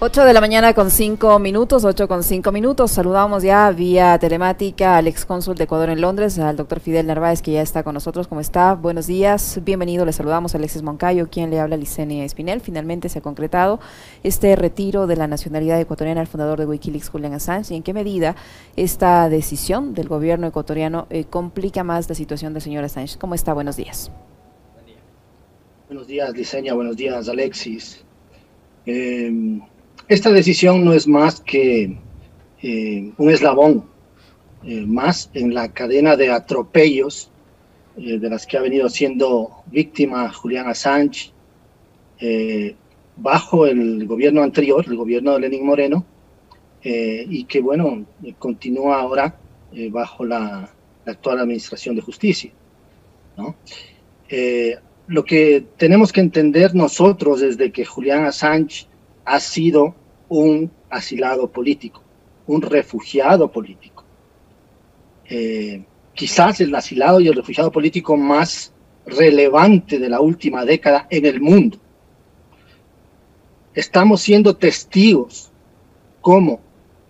8 de la mañana con 5 minutos, 8 con 5 minutos. Saludamos ya vía telemática al ex cónsul de Ecuador en Londres, al doctor Fidel Narváez, que ya está con nosotros. ¿Cómo está? Buenos días. Bienvenido. Le saludamos a Alexis Moncayo, quien le habla a Licenia Espinel. Finalmente se ha concretado este retiro de la nacionalidad ecuatoriana al fundador de Wikileaks, Julian Assange. ¿Y en qué medida esta decisión del gobierno ecuatoriano eh, complica más la situación del señor Assange? ¿Cómo está? Buenos días. Buenos días, Licenia. Buenos días, Alexis. Eh, esta decisión no es más que eh, un eslabón eh, más en la cadena de atropellos eh, de las que ha venido siendo víctima Julián Assange bajo el gobierno anterior, el gobierno de Lenín Moreno, y que, bueno, continúa ahora bajo la, la, actual Administración de Justicia. ¿no? lo que tenemos que entender nosotros desde que Julián Assange ha sido un asilado político, un refugiado político. Eh, quizás el asilado y el refugiado político más relevante de la última década en el mundo. Estamos siendo testigos cómo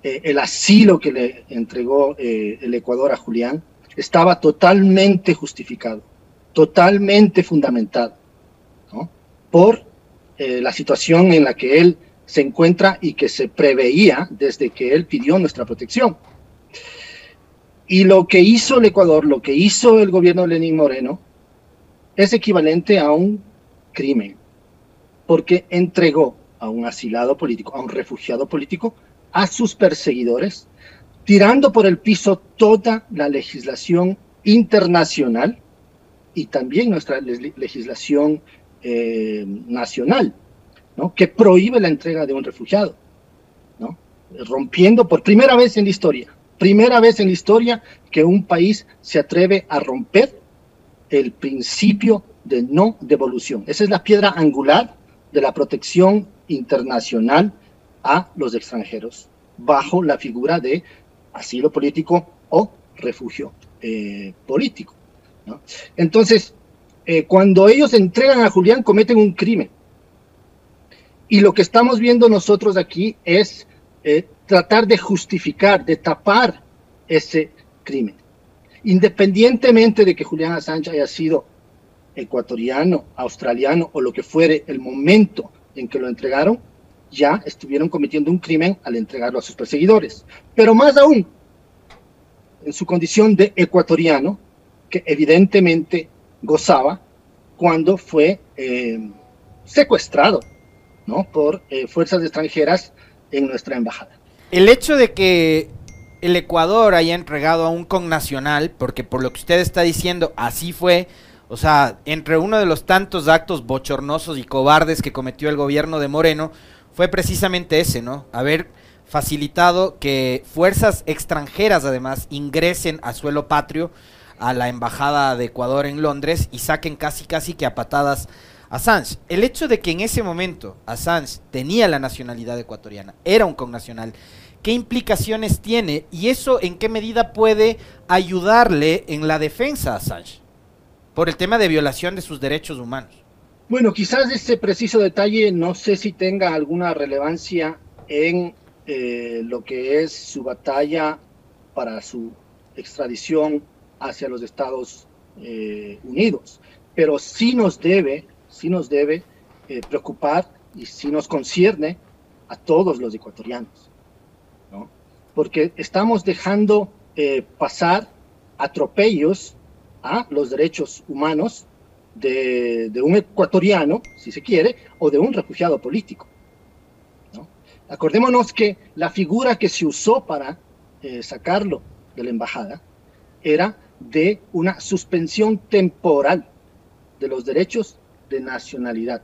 eh, el asilo que le entregó eh, el Ecuador a Julián estaba totalmente justificado, totalmente fundamentado, por la situación en la que él se encuentra y que se preveía desde que él pidió nuestra protección. Y lo que hizo el Ecuador, lo que hizo el gobierno de Lenín Moreno, es equivalente a un crimen, porque entregó a un asilado político, a un refugiado político, a sus perseguidores, tirando por el piso toda la legislación internacional y también nuestra legislación eh, nacional que prohíbe la entrega de un refugiado, ¿no? rompiendo por primera vez en la historia, primera vez en la historia que un país se atreve a romper el principio de no devolución. Esa es la piedra angular de la protección internacional a los extranjeros, bajo la figura de asilo político o refugio eh, político. Entonces, eh, cuando ellos entregan a Julián, cometen un crimen y lo que estamos viendo nosotros aquí es eh, tratar de justificar, de tapar ese crimen. Independientemente de que Julián Assange haya sido ecuatoriano, australiano o lo que fuere el momento en que lo entregaron, ya estuvieron cometiendo un crimen al entregarlo a sus perseguidores. Pero más aún, en su condición de ecuatoriano, que evidentemente gozaba cuando fue eh, secuestrado ¿no? por eh, fuerzas extranjeras en nuestra embajada. El hecho de que el Ecuador haya entregado a un connacional, porque por lo que usted está diciendo, así fue, o sea, entre uno de los tantos actos bochornosos y cobardes que cometió el gobierno de Moreno, fue precisamente ese, ¿no? Haber facilitado que fuerzas extranjeras además ingresen a suelo patrio a la embajada de Ecuador en Londres y saquen casi casi que a patadas Assange, el hecho de que en ese momento Assange tenía la nacionalidad ecuatoriana, era un connacional, ¿qué implicaciones tiene y eso en qué medida puede ayudarle en la defensa a Assange por el tema de violación de sus derechos humanos? Bueno, quizás ese preciso detalle no sé si tenga alguna relevancia en eh, lo que es su batalla para su extradición hacia los Estados eh, Unidos, pero sí nos debe sí nos debe eh, preocupar y sí nos concierne a todos los ecuatorianos, ¿no? porque estamos dejando eh, pasar atropellos a los derechos humanos de, un ecuatoriano, si se quiere, o de un refugiado político. ¿no? Acordémonos que la figura que se usó para eh, sacarlo de la embajada era de una suspensión temporal de los derechos de nacionalidad.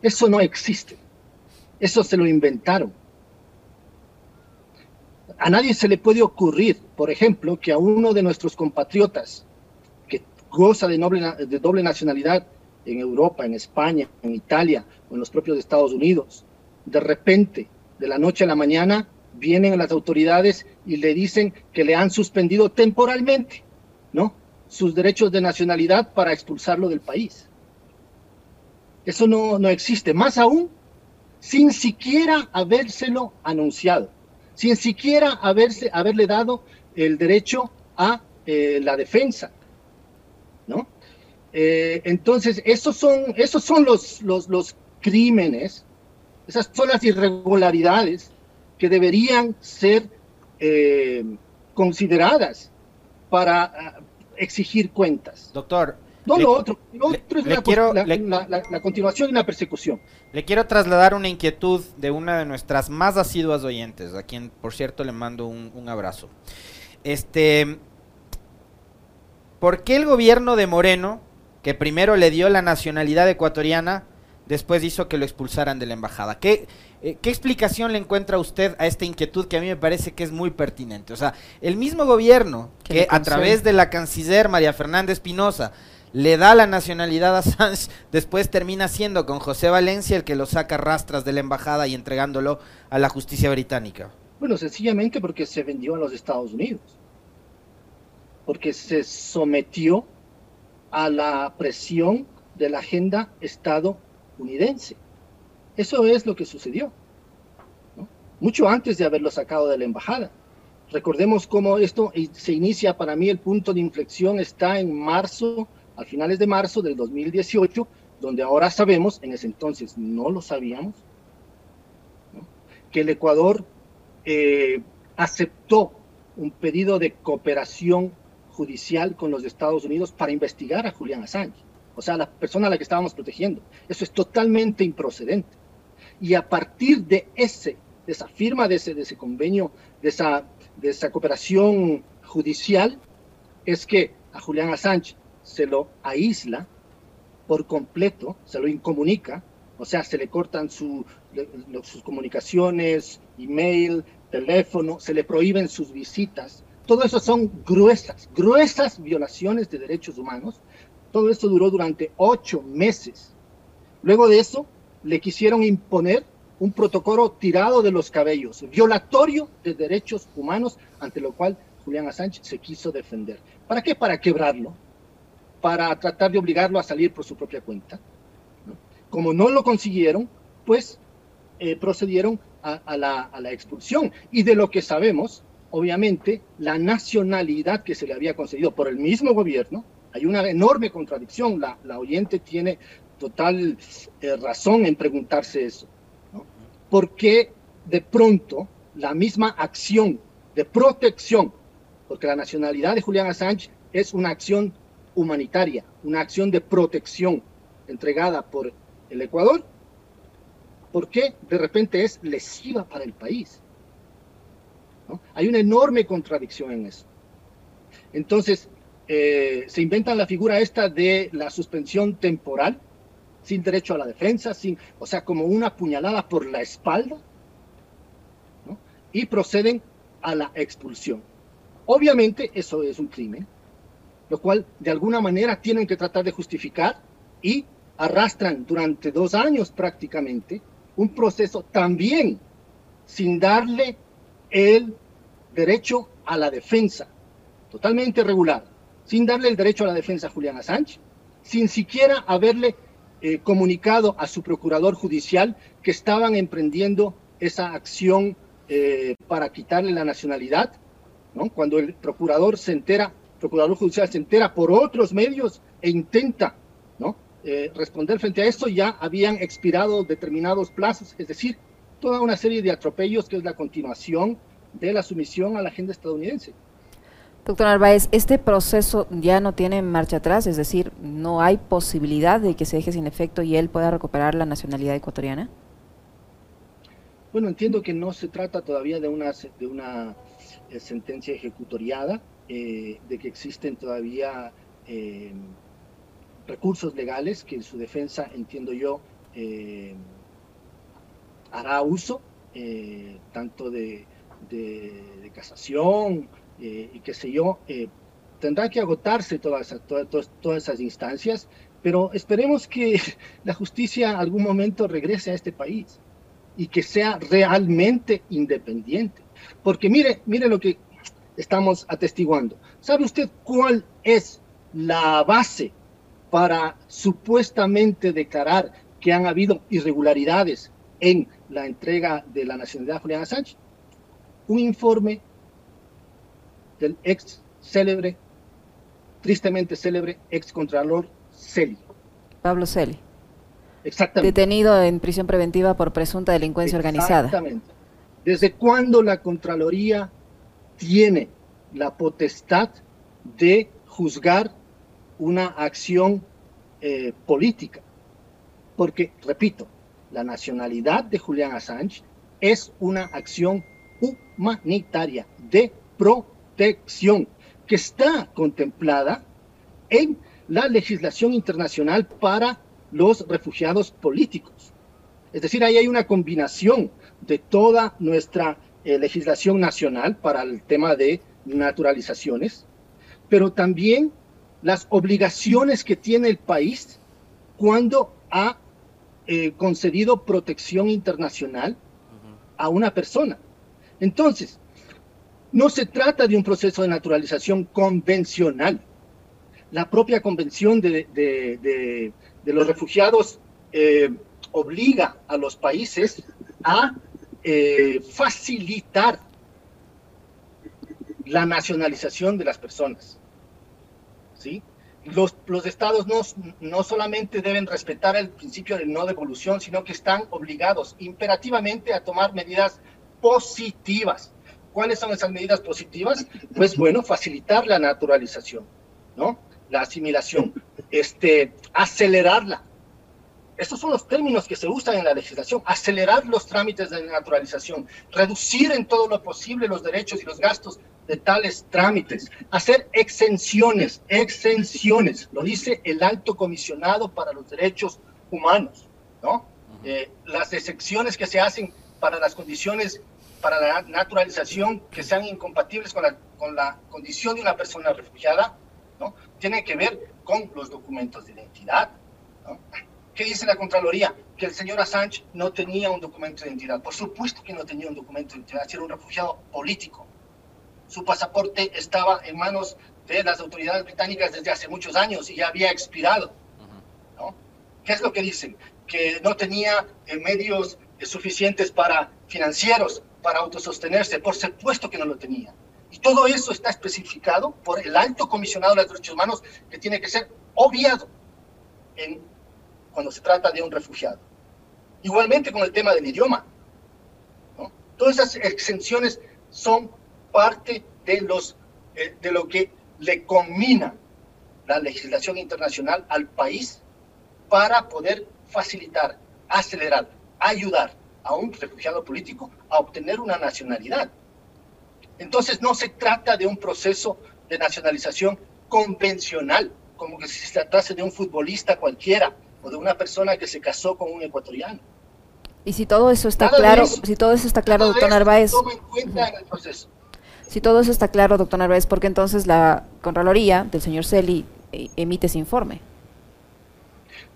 Eso no existe. Eso se lo inventaron. A nadie se le puede ocurrir, por ejemplo, que a uno de nuestros compatriotas que goza de, de doble nacionalidad en Europa, en España, en Italia o en los propios Estados Unidos, de repente, de la noche a la mañana, vienen las autoridades y le dicen que le han suspendido temporalmente, ¿no? Sus derechos de nacionalidad para expulsarlo del país. Eso no, no existe. Más aún, sin siquiera habérselo anunciado, sin siquiera haberse, haberle dado el derecho a eh, la defensa, ¿no? Eh, entonces, esos son, esos son los, los, los crímenes, esas son las irregularidades que deberían ser eh, consideradas para ah, exigir cuentas. Doctor. No lo otro, lo otro es la, continuación y la persecución. Le quiero trasladar una inquietud de una de nuestras más asiduas oyentes, a quien por cierto le mando un, un abrazo. Este, ¿por qué el gobierno de Moreno, que primero le dio la nacionalidad ecuatoriana, después hizo que lo expulsaran de la embajada? ¿Qué, eh, ¿Qué explicación le encuentra usted a esta inquietud que a mí me parece que es muy pertinente? O sea, el mismo gobierno que a través de la canciller María Fernanda Espinosa le da la nacionalidad a Sánchez, después termina siendo con José Valencia el que lo saca rastras de la embajada y entregándolo a la justicia británica. Bueno, sencillamente porque se vendió a los Estados Unidos, porque se sometió a la presión de la agenda estadounidense. Eso es lo que sucedió, mucho antes de haberlo sacado de la embajada. Recordemos cómo esto se inicia, para mí el punto de inflexión está en marzo, a finales de marzo del 2018, donde ahora sabemos, en ese entonces no lo sabíamos, que el Ecuador eh, aceptó un pedido de cooperación judicial con los Estados Unidos para investigar a Julián Assange, o sea, la persona a la que estábamos protegiendo. Eso es totalmente improcedente y a partir de ese, de esa firma, de ese, de ese convenio, de esa, de esa cooperación judicial, es que a Julián Assange se lo aísla por completo, se lo incomunica, o sea, se le cortan sus comunicaciones, email, teléfono, se le prohíben sus visitas. Todo eso son gruesas, gruesas violaciones de derechos humanos. Todo esto duró durante ocho meses. Luego de eso, le quisieron imponer un protocolo tirado de los cabellos, violatorio de derechos humanos, ante lo cual Julián Assange se quiso defender. ¿Para qué? Para quebrarlo, para tratar de obligarlo a salir por su propia cuenta. Como no lo consiguieron, pues eh, procedieron a, la, expulsión. Y de lo que sabemos, obviamente, la nacionalidad que se le había concedido por el mismo gobierno, hay una enorme contradicción. La, oyente tiene total eh, razón en preguntarse eso. ¿no? Porque de pronto la misma acción de protección, porque la nacionalidad de Julián Assange es una acción humanitaria, una acción de protección entregada por el Ecuador, ¿por qué de repente es lesiva para el país? Hay una enorme contradicción en eso. Entonces, eh, se inventa la figura esta de la suspensión temporal, sin derecho a la defensa, sin, o sea, como una puñalada por la espalda, y proceden a la expulsión. Obviamente eso es un crimen, lo cual de alguna manera tienen que tratar de justificar y arrastran durante dos años prácticamente un proceso también sin darle el derecho a la defensa, totalmente regular, sin darle el derecho a la defensa a Julián Assange, sin siquiera haberle eh, comunicado a su procurador judicial que estaban emprendiendo esa acción eh, para quitarle la nacionalidad, ¿no? Cuando el procurador se entera, procurador judicial se entera por otros medios e intenta, ¿no? Eh, responder frente a esto, ya habían expirado determinados plazos, es decir, toda una serie de atropellos que es la continuación de la sumisión a la agenda estadounidense. Doctor Narváez, ¿este proceso ya no tiene marcha atrás? Es decir, ¿no hay posibilidad de que se deje sin efecto y él pueda recuperar la nacionalidad ecuatoriana? Bueno, entiendo que no se trata todavía de una, de una eh, sentencia ejecutoriada, eh, de que existen todavía eh, recursos legales que en su defensa, entiendo yo, hará uso, tanto de, de casación, eh, y qué sé yo, eh, tendrá que agotarse todas, esas, todas, todas esas instancias, pero esperemos que la justicia algún momento regrese a este país y que sea realmente independiente. Porque mire, mire lo que estamos atestiguando. ¿Sabe usted cuál es la base para supuestamente declarar que han habido irregularidades en la entrega de la nacionalidad a Julián Assange? Un informe del ex célebre, tristemente célebre, ex contralor Celi. Pablo Celi. Exactamente. Detenido en prisión preventiva por presunta delincuencia organizada. Exactamente. ¿Desde cuándo la Contraloría tiene la potestad de juzgar una acción eh, política? Porque, repito, la nacionalidad de Julián Assange es una acción humanitaria de protección que está contemplada en la legislación internacional para los refugiados políticos. Es decir, ahí hay una combinación de toda nuestra eh, legislación nacional para el tema de naturalizaciones, pero también las obligaciones que tiene el país cuando ha eh, concedido protección internacional a una persona. Entonces, no se trata de un proceso de naturalización convencional. La propia convención de, de los refugiados eh, obliga a los países a eh, facilitar la nacionalización de las personas. ¿sí? Los, los estados no, no solamente deben respetar el principio de no devolución, sino que están obligados imperativamente a tomar medidas positivas. ¿Cuáles son esas medidas positivas? Pues bueno, facilitar la naturalización, ¿no? La asimilación, este, acelerarla. Estos son los términos que se usan en la legislación. Acelerar los trámites de naturalización, reducir en todo lo posible los derechos y los gastos de tales trámites, hacer exenciones, exenciones, lo dice el alto comisionado para los derechos humanos, ¿no? Eh, las excepciones que se hacen para las condiciones para la naturalización que sean incompatibles con la, con la condición de una persona refugiada, ¿no? Tiene que ver con los documentos de identidad. ¿Qué dice la Contraloría? Que el señor Assange no tenía un documento de identidad. Por supuesto que no tenía un documento de identidad, era un refugiado político. Su pasaporte estaba en manos de las autoridades británicas desde hace muchos años y ya había expirado. ¿no? ¿Qué es lo que dicen? Que no tenía eh, medios eh, suficientes para financieros para autosostenerse. Por supuesto que no lo tenía. Y todo eso está especificado por el alto comisionado de los derechos humanos que tiene que ser obviado en, cuando se trata de un refugiado. Igualmente con el tema del idioma. Todas esas exenciones son parte de, los, eh, de lo que le combina la legislación internacional al país para poder facilitar, acelerar, ayudar a un refugiado político a obtener una nacionalidad. Entonces no se trata de un proceso de nacionalización convencional, como que si se tratase de un futbolista cualquiera o de una persona que se casó con un ecuatoriano. Y si todo eso está claro, si todo eso está claro, doctor Narváez. Si todo eso está claro, doctor Narváez, ¿por qué entonces la Contraloría del señor Celi eh, emite ese informe?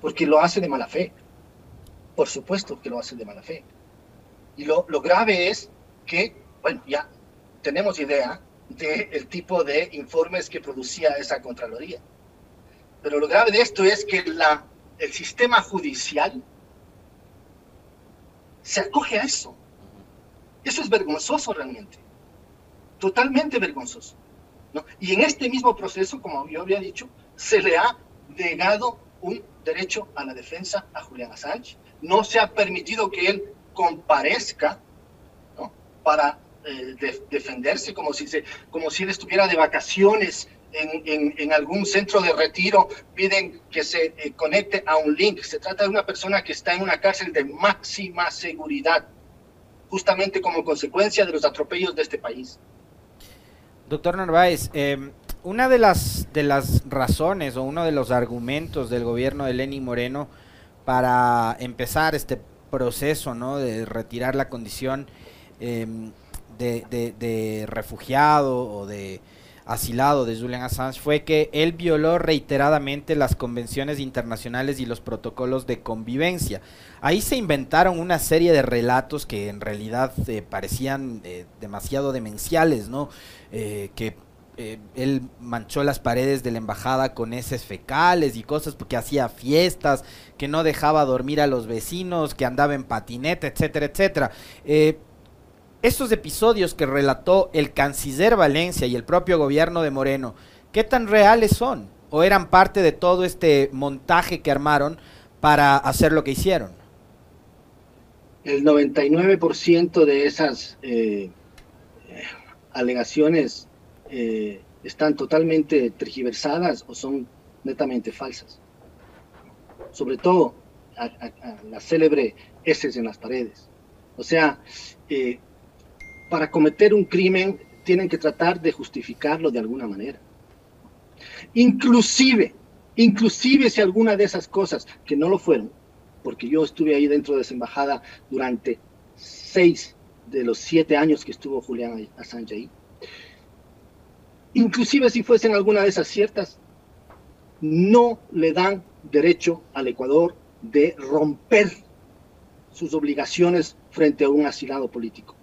Porque lo hace de mala fe. Por supuesto que lo hace de mala fe. Y lo, lo grave es que, bueno, ya tenemos idea del tipo de informes que producía esa Contraloría. Pero lo grave de esto es que la, el sistema judicial se acoge a eso. Eso es vergonzoso realmente. Totalmente vergonzoso. Y en este mismo proceso, como yo había dicho, se le ha negado un derecho a la defensa a Julián Assange. No se ha permitido que él comparezca para eh, defenderse, como si, se, como si él estuviera de vacaciones en, algún centro de retiro, piden que se eh, conecte a un link. Se trata de una persona que está en una cárcel de máxima seguridad, justamente como consecuencia de los atropellos de este país. Doctor Narváez, em, una de las, de las razones o uno de los argumentos del gobierno de Lenín Moreno para empezar este proceso ¿no? de retirar la condición em, de, refugiado o de asilado de Julian Assange fue que él violó reiteradamente las convenciones internacionales y los protocolos de convivencia. Ahí se inventaron una serie de relatos que en realidad eh, parecían eh, demasiado demenciales, ¿no? Eh, que él manchó las paredes de la embajada con heces fecales y cosas porque hacía fiestas, que no dejaba dormir a los vecinos, que andaba en patineta, etcétera, etcétera. Eh, estos episodios que relató el canciller Valencia y el propio gobierno de Moreno, ¿qué tan reales son? ¿O eran parte de todo este montaje que armaron para hacer lo que hicieron? El 99% de esas eh, alegaciones eh, están totalmente tergiversadas o son netamente falsas. Sobre todo a, la célebre S en las paredes. O sea, eh, para cometer un crimen tienen que tratar de justificarlo de alguna manera. Inclusive, inclusive si alguna de esas cosas, que no lo fueron, porque yo estuve ahí dentro de esa embajada durante seis de los siete años que estuvo Julián Assange ahí, inclusive si fuesen alguna de esas ciertas, no le dan derecho al Ecuador de romper sus obligaciones frente a un asilado político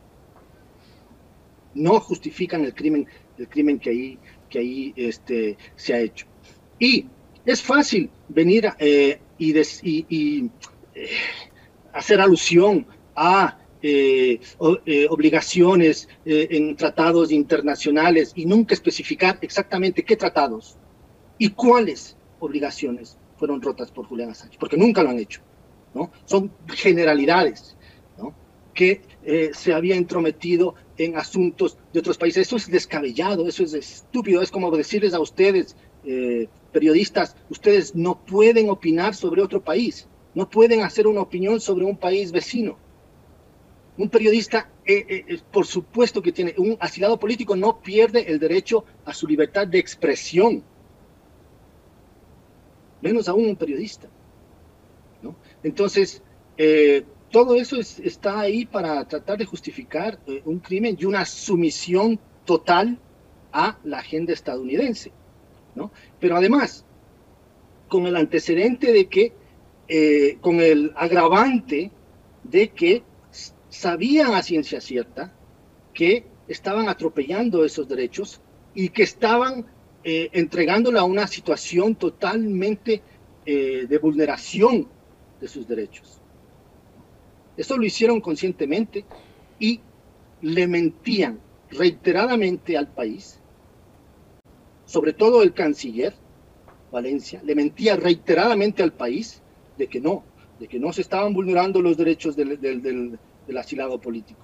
no justifican el crimen, el crimen que ahí, que ahí este, se ha hecho. Y es fácil venir eh, y, y, eh, hacer alusión a eh, obligaciones en tratados internacionales y nunca especificar exactamente qué tratados y cuáles obligaciones fueron rotas por Julián Assange, porque nunca lo han hecho. ¿no? Son generalidades ¿no? que se había entrometido en asuntos de otros países. Eso es descabellado, eso es estúpido. Es como decirles a ustedes, eh, periodistas, ustedes no pueden opinar sobre otro país, no pueden hacer una opinión sobre un país vecino. Un periodista, eh, eh, por supuesto que tiene, un asilado político no pierde el derecho a su libertad de expresión, menos aún un periodista. Entonces, todo eso está ahí para tratar de justificar eh, un crimen y una sumisión total a la agenda estadounidense. ¿no? Pero además, con el antecedente de que, eh, con el agravante de que sabían a ciencia cierta que estaban atropellando esos derechos y que estaban eh, entregándola a una situación totalmente de vulneración de sus derechos. Esto lo hicieron conscientemente y le mentían reiteradamente al país, sobre todo el canciller Valencia, le mentía reiteradamente al país de que no, de que no se estaban vulnerando los derechos del, del asilado político,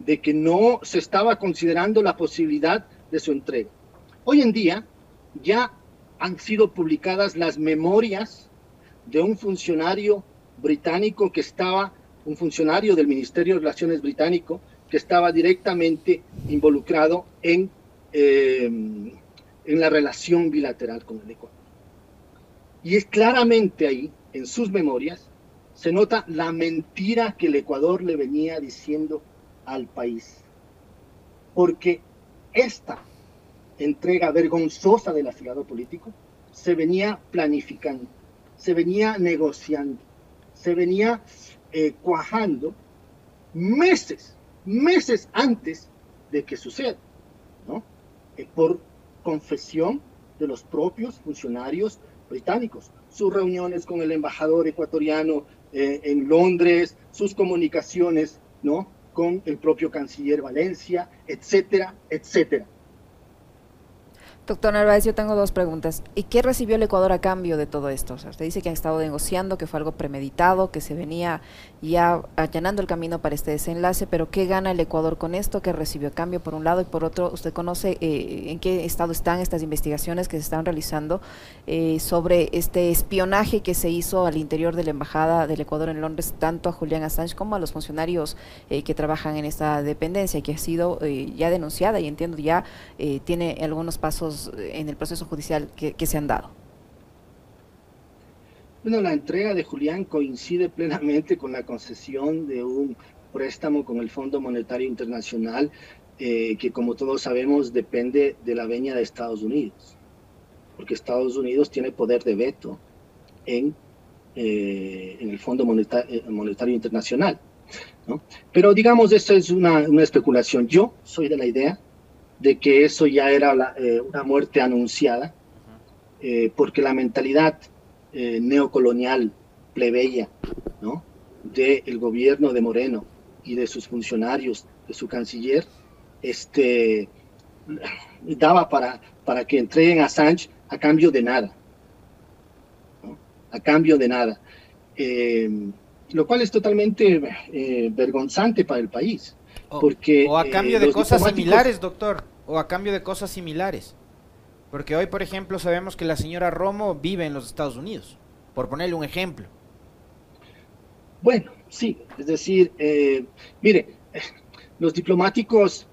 de que no se estaba considerando la posibilidad de su entrega. Hoy en día ya han sido publicadas las memorias de un funcionario británico que estaba un funcionario del Ministerio de Relaciones británico que estaba directamente involucrado en, eh, en la relación bilateral con el Ecuador. Y es claramente ahí, en sus memorias, se nota la mentira que el Ecuador le venía diciendo al país. Porque esta entrega vergonzosa del asilado político se venía planificando, se venía negociando, se venía eh, cuajando meses, meses antes de que suceda, ¿no? Eh, por confesión de los propios funcionarios británicos, sus reuniones con el embajador ecuatoriano eh, en Londres, sus comunicaciones, ¿no? Con el propio canciller Valencia, etcétera, etcétera. Doctor Narváez, yo tengo dos preguntas. ¿Y qué recibió el Ecuador a cambio de todo esto? O usted dice que han estado negociando, que fue algo premeditado, que se venía ya allanando el camino para este desenlace, pero ¿qué gana el Ecuador con esto? ¿Qué recibió cambio por un lado? Y por otro, ¿usted conoce eh, en qué estado están estas investigaciones que se están realizando eh, sobre este espionaje que se hizo al interior de la Embajada del Ecuador en Londres, tanto a Julián Assange como a los funcionarios eh, que trabajan en esta dependencia, que ha sido ya denunciada y entiendo ya tiene algunos pasos en el proceso judicial que, se han dado? Bueno, la entrega de Julián coincide plenamente con la concesión de un préstamo con el Fondo Monetario Internacional, eh, que como todos sabemos depende de la veña de Estados Unidos, porque Estados Unidos tiene poder de veto en, eh, en el Fondo eh, Monetario, Internacional. ¿no? Pero digamos, esto es una, una especulación. Yo soy de la idea de que eso ya era eh, una muerte anunciada, porque la mentalidad eh, neocolonial plebeya ¿no? del gobierno de Moreno y de sus funcionarios, de su canciller, este, daba para, para que entreguen a Sánchez a cambio de nada. A cambio de nada. lo cual es totalmente vergonzante para el país. porque, o a cambio de cosas similares, doctor o a cambio de cosas similares. Porque hoy, por ejemplo, sabemos que la señora Romo vive en los Estados Unidos, por ponerle un ejemplo. Bueno, sí, es decir, eh, mire, los diplomáticos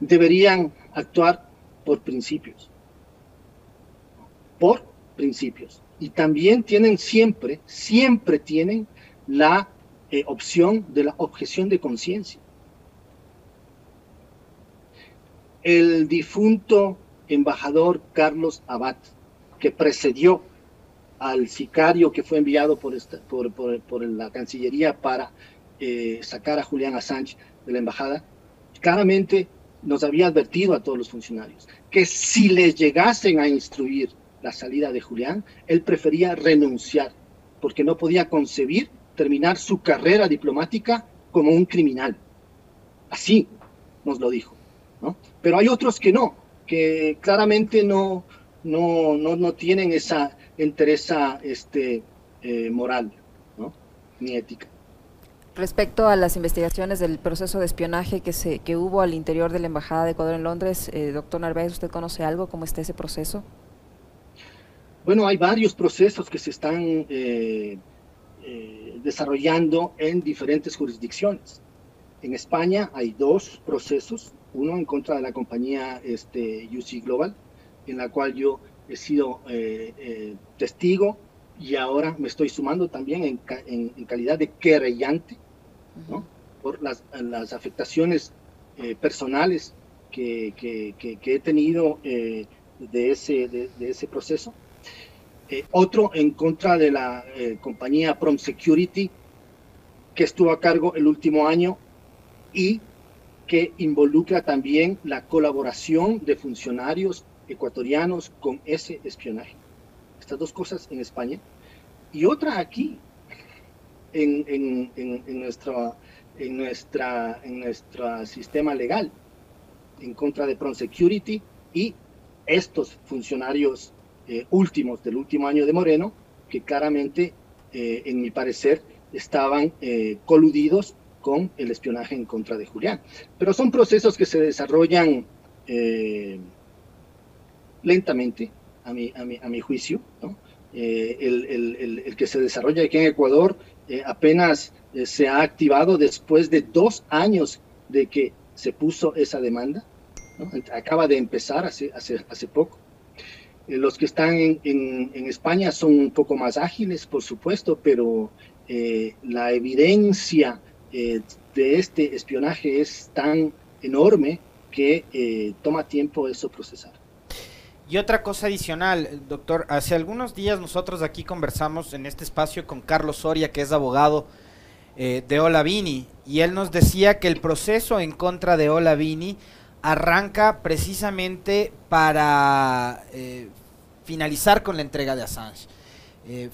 deberían actuar por principios, por principios. Y también tienen siempre, siempre tienen la eh, opción de la objeción de conciencia. el difunto embajador Carlos Abad, que precedió al sicario que fue enviado por, la Cancillería para eh, sacar a Julián Assange de la embajada, claramente nos había advertido a todos los funcionarios que si les llegasen a instruir la salida de Julián, él prefería renunciar, porque no podía concebir terminar su carrera diplomática como un criminal. Así nos lo dijo. Pero hay otros que no, que claramente no, no, no, tienen esa entereza este, eh, moral, Ni ética. Respecto a las investigaciones del proceso de espionaje que, se, que hubo al interior de la Embajada de Ecuador en Londres, eh, doctor Narváez, ¿usted conoce algo? ¿Cómo está ese proceso? Bueno, hay varios procesos que se están eh, desarrollando en diferentes jurisdicciones. En España hay dos procesos, uno en contra de la compañía este, UC Global, en la cual yo he sido eh, eh, testigo y ahora me estoy sumando también en, calidad de querellante ¿no? por las, afectaciones eh, personales que, he tenido de, ese, de, ese proceso. otro en contra de la compañía Prom Security, que estuvo a cargo el último año y que involucra también la colaboración de funcionarios ecuatorianos con ese espionaje. Estas dos cosas en España. Y otra aquí, en, en, en, nuestra, en, nuestra, en nuestro sistema legal, en contra de Security y estos funcionarios eh, últimos del último año de Moreno, que claramente, eh, en mi parecer, estaban eh, coludidos con el espionaje en contra de Julián. Pero son procesos que se desarrollan eh, lentamente, a mi, a mi, a mi juicio. Eh, el, que se desarrolla aquí en Ecuador eh, apenas se ha activado después de dos años de que se puso esa demanda. Acaba de empezar hace, hace, hace poco. los que están en, en, España son un poco más ágiles, por supuesto, pero la evidencia eh, de este espionaje es tan enorme que eh, toma tiempo eso procesar. Y otra cosa adicional, doctor, hace algunos días nosotros aquí conversamos en este espacio con Carlos Soria, que es abogado eh, de Olavini, y él nos decía que el proceso en contra de Olavini arranca precisamente para finalizar con la entrega de Assange.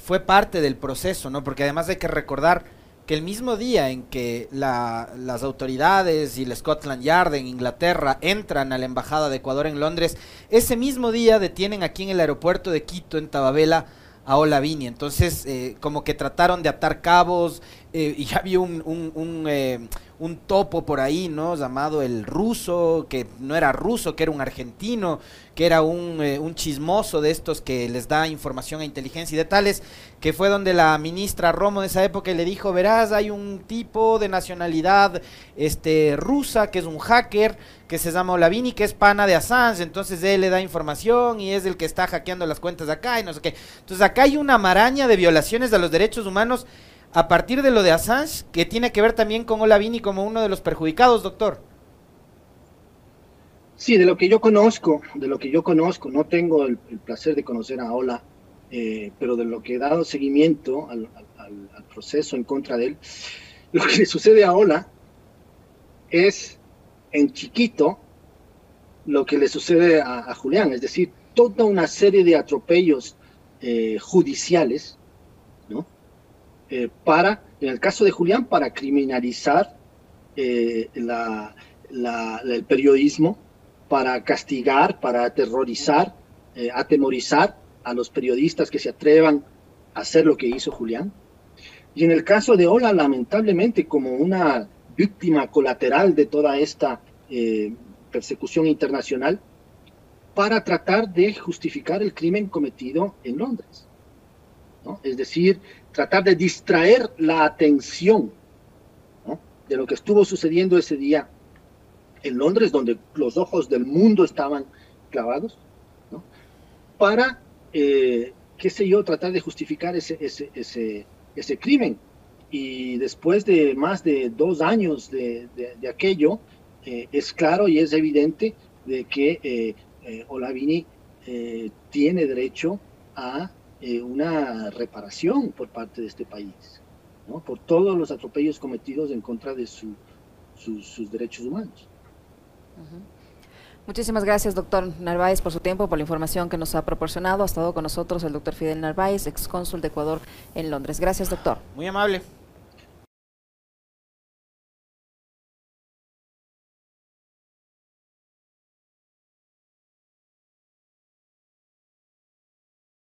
fue parte del proceso, ¿no? Porque además hay que recordar el mismo día en que las autoridades y el Scotland Yard en Inglaterra entran a la Embajada de Ecuador en Londres, ese mismo día detienen aquí en el aeropuerto de Quito, en Tababela, a Olavini. Entonces, eh, como que trataron de atar cabos eh, y había un, un, eh, un, topo por ahí, ¿no? Llamado el ruso, que no era ruso, que era un argentino, que era un, un chismoso de estos que les da información a inteligencia y de tales, que fue donde la ministra Romo de esa época le dijo, verás, hay un tipo de nacionalidad este, rusa que es un hacker, que se llama Olavini, que es pana de Assange, entonces él le da información y es el que está hackeando las cuentas de acá y no sé qué. Entonces acá hay una maraña de violaciones de los derechos humanos a partir de lo de Assange, que tiene que ver también con Olavini como uno de los perjudicados, doctor. Sí, de lo que yo conozco, de lo que yo conozco, no tengo el placer de conocer a Ola eh, pero de lo que he dado seguimiento al, proceso en contra de él, lo que le sucede a Ola es en chiquito lo que le sucede a, Julián, es decir, toda una serie de atropellos eh, judiciales. Eh, para, en el caso de Julián, para criminalizar eh, el periodismo, para castigar, para aterrorizar, atemorizar a los periodistas que se atrevan a hacer lo que hizo Julián. Y en el caso de Ola, lamentablemente, como una víctima colateral de toda esta persecución internacional para tratar de justificar el crimen cometido en Londres. Es decir, tratar de distraer la atención de lo que estuvo sucediendo ese día en Londres, donde los ojos del mundo estaban clavados, para, eh, qué sé yo, tratar de justificar ese, ese, ese, crimen. Y después de más de dos años de, de aquello, eh, es claro y es evidente de que eh, eh, Olavini tiene derecho a una reparación por parte de este país, ¿no? por todos los atropellos cometidos en contra de su, sus derechos humanos. Muchísimas gracias, doctor Narváez, por su tiempo, por la información que nos ha proporcionado. Ha estado con nosotros el doctor Fidel Narváez, ex cónsul de Ecuador en Londres. Gracias, doctor. Muy amable.